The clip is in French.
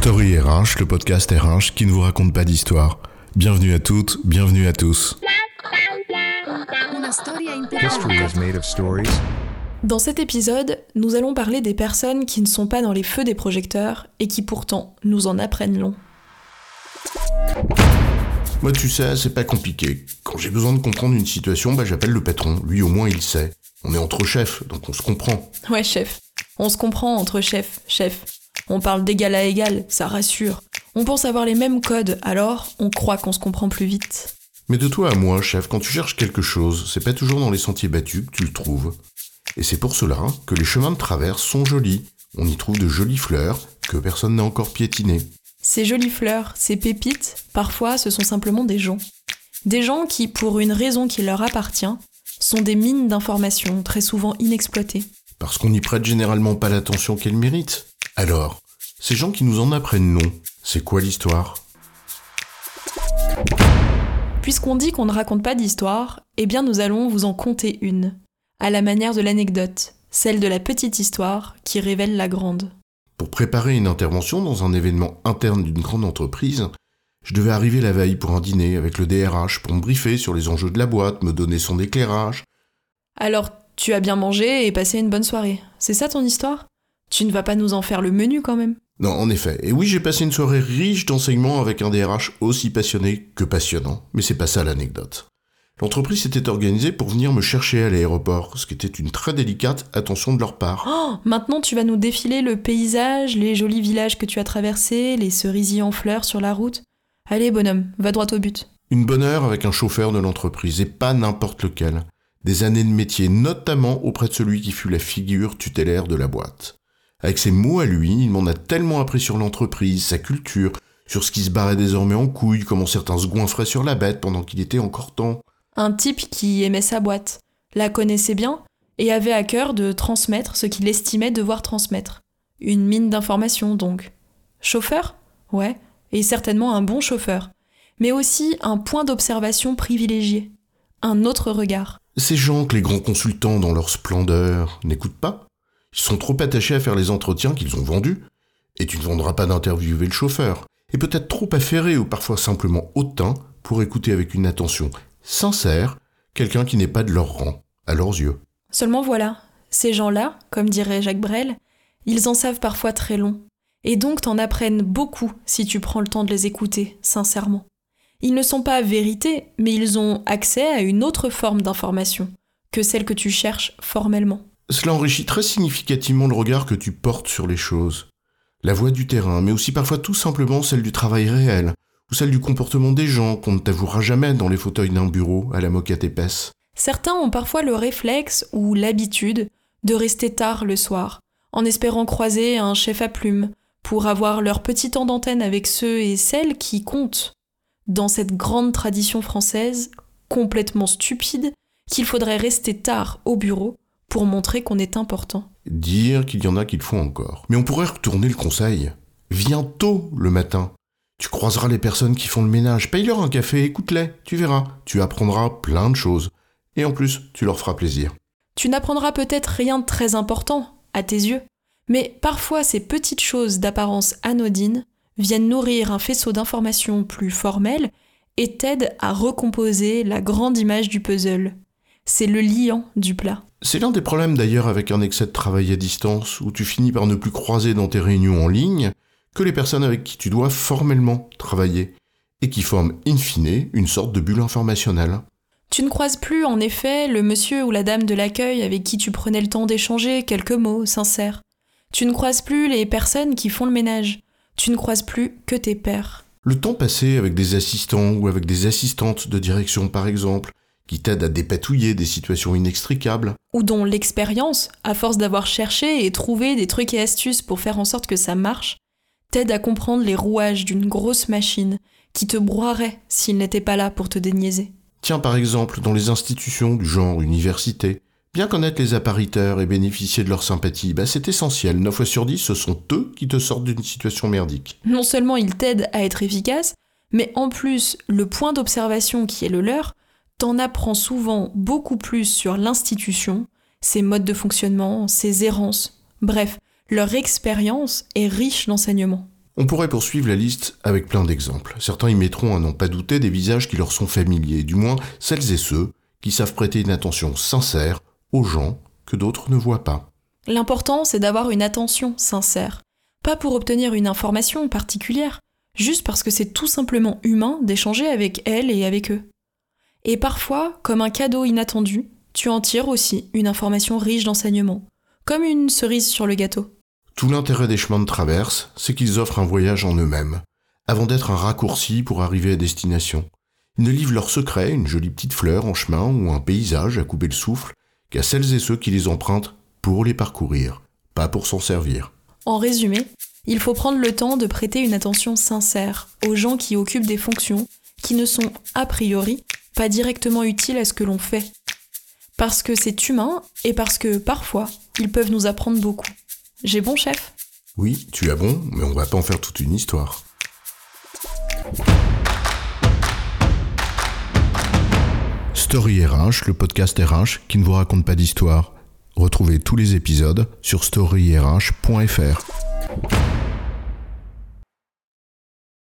Story RH, le podcast RH qui ne vous raconte pas d'histoire. Bienvenue à toutes, bienvenue à tous. Dans cet épisode, nous allons parler des personnes qui ne sont pas dans les feux des projecteurs et qui pourtant nous en apprennent long. Moi, tu sais, c'est pas compliqué. Quand j'ai besoin de comprendre une situation, bah, j'appelle le patron. Lui, au moins, il sait. On est entre chefs, donc on se comprend. Ouais, chef. On se comprend entre chefs, chef. On parle d'égal à égal, ça rassure. On pense avoir les mêmes codes, alors on croit qu'on se comprend plus vite. Mais de toi à moi, chef, quand tu cherches quelque chose, c'est pas toujours dans les sentiers battus que tu le trouves. Et c'est pour cela que les chemins de traverse sont jolis. On y trouve de jolies fleurs que personne n'a encore piétinées. Ces jolies fleurs, ces pépites, parfois ce sont simplement des gens. Des gens qui, pour une raison qui leur appartient, sont des mines d'informations très souvent inexploitées. Parce qu'on n'y prête généralement pas l'attention qu'elles méritent. Alors, ces gens qui nous en apprennent non, c'est quoi l'histoire? Puisqu'on dit qu'on ne raconte pas d'histoire, eh bien nous allons vous en conter une, à la manière de l'anecdote, celle de la petite histoire qui révèle la grande. Pour préparer une intervention dans un événement interne d'une grande entreprise, je devais arriver la veille pour un dîner avec le DRH pour me briefer sur les enjeux de la boîte, me donner son éclairage. Alors, tu as bien mangé et passé une bonne soirée. C'est ça ton histoire? Tu ne vas pas nous en faire le menu quand même? Non, en effet. Et oui, j'ai passé une soirée riche d'enseignements avec un DRH aussi passionné que passionnant. Mais c'est pas ça l'anecdote. L'entreprise s'était organisée pour venir me chercher à l'aéroport, ce qui était une très délicate attention de leur part. Oh, maintenant tu vas nous défiler le paysage, les jolis villages que tu as traversés, les cerisiers en fleurs sur la route. Allez bonhomme, va droit au but. Une bonne heure avec un chauffeur de l'entreprise, et pas n'importe lequel. Des années de métier, notamment auprès de celui qui fut la figure tutélaire de la boîte. Avec ses mots à lui, il m'en a tellement appris sur l'entreprise, sa culture, sur ce qui se barrait désormais en couille, comment certains se goinfraient sur la bête pendant qu'il était encore temps. Un type qui aimait sa boîte, la connaissait bien et avait à cœur de transmettre ce qu'il estimait devoir transmettre. Une mine d'informations donc. Chauffeur? Ouais, et certainement un bon chauffeur, mais aussi un point d'observation privilégié, un autre regard. Ces gens que les grands consultants dans leur splendeur n'écoutent pas, ils sont trop attachés à faire les entretiens qu'ils ont vendus, et tu ne vendras pas d'interviewer le chauffeur, et peut-être trop affairé ou parfois simplement hautain pour écouter avec une attention sincère quelqu'un qui n'est pas de leur rang, à leurs yeux. Seulement voilà, ces gens-là, comme dirait Jacques Brel, ils en savent parfois très long, et donc t'en apprennent beaucoup si tu prends le temps de les écouter, sincèrement. Ils ne sont pas vérité, mais ils ont accès à une autre forme d'information que celle que tu cherches formellement. Cela enrichit très significativement le regard que tu portes sur les choses. La voix du terrain, mais aussi parfois tout simplement celle du travail réel, ou celle du comportement des gens qu'on ne t'avouera jamais dans les fauteuils d'un bureau à la moquette épaisse. Certains ont parfois le réflexe ou l'habitude de rester tard le soir, en espérant croiser un chef à plume, pour avoir leur petit temps d'antenne avec ceux et celles qui comptent, dans cette grande tradition française, complètement stupide, qu'il faudrait rester tard au bureau pour montrer qu'on est important. Dire qu'il y en a qui le font encore. Mais on pourrait retourner le conseil. Viens tôt le matin. Tu croiseras les personnes qui font le ménage, paye-leur un café, écoute-les, tu verras, tu apprendras plein de choses. Et en plus, tu leur feras plaisir. Tu n'apprendras peut-être rien de très important, à tes yeux, mais parfois ces petites choses d'apparence anodine viennent nourrir un faisceau d'informations plus formelles et t'aident à recomposer la grande image du puzzle. C'est le liant du plat. C'est l'un des problèmes d'ailleurs avec un excès de travail à distance, où tu finis par ne plus croiser dans tes réunions en ligne que les personnes avec qui tu dois formellement travailler, et qui forment in fine une sorte de bulle informationnelle. Tu ne croises plus, en effet, le monsieur ou la dame de l'accueil avec qui tu prenais le temps d'échanger quelques mots sincères. Tu ne croises plus les personnes qui font le ménage. Tu ne croises plus que tes pères. Le temps passé avec des assistants ou avec des assistantes de direction par exemple, qui t'aident à dépatouiller des situations inextricables. Ou dont l'expérience, à force d'avoir cherché et trouvé des trucs et astuces pour faire en sorte que ça marche, t'aide à comprendre les rouages d'une grosse machine qui te broierait s'il n'était pas là pour te déniaiser. Tiens par exemple dans les institutions du genre université, bien connaître les appariteurs et bénéficier de leur sympathie, bah c'est essentiel. 9 fois sur 10, ce sont eux qui te sortent d'une situation merdique. Non seulement ils t'aident à être efficace, mais en plus, le point d'observation qui est le leur t'en apprend souvent beaucoup plus sur l'institution, ses modes de fonctionnement, ses errances, bref, leur expérience est riche d'enseignements. On pourrait poursuivre la liste avec plein d'exemples. Certains y mettront à n'en pas douter des visages qui leur sont familiers, du moins celles et ceux qui savent prêter une attention sincère aux gens que d'autres ne voient pas. L'important, c'est d'avoir une attention sincère. Pas pour obtenir une information particulière, juste parce que c'est tout simplement humain d'échanger avec elle et avec eux. Et parfois, comme un cadeau inattendu, tu en tires aussi une information riche d'enseignements, comme une cerise sur le gâteau. Tout l'intérêt des chemins de traverse, c'est qu'ils offrent un voyage en eux-mêmes, avant d'être un raccourci pour arriver à destination. Ils ne livrent leurs secrets, une jolie petite fleur en chemin ou un paysage à couper le souffle, qu'à celles et ceux qui les empruntent pour les parcourir, pas pour s'en servir. En résumé, il faut prendre le temps de prêter une attention sincère aux gens qui occupent des fonctions qui ne sont a priori pas directement utiles à ce que l'on fait. Parce que c'est humain et parce que parfois, ils peuvent nous apprendre beaucoup. J'ai bon chef? Oui, tu as bon, mais on va pas en faire toute une histoire. Story RH, le podcast RH qui ne vous raconte pas d'histoire. Retrouvez tous les épisodes sur storyrh.fr.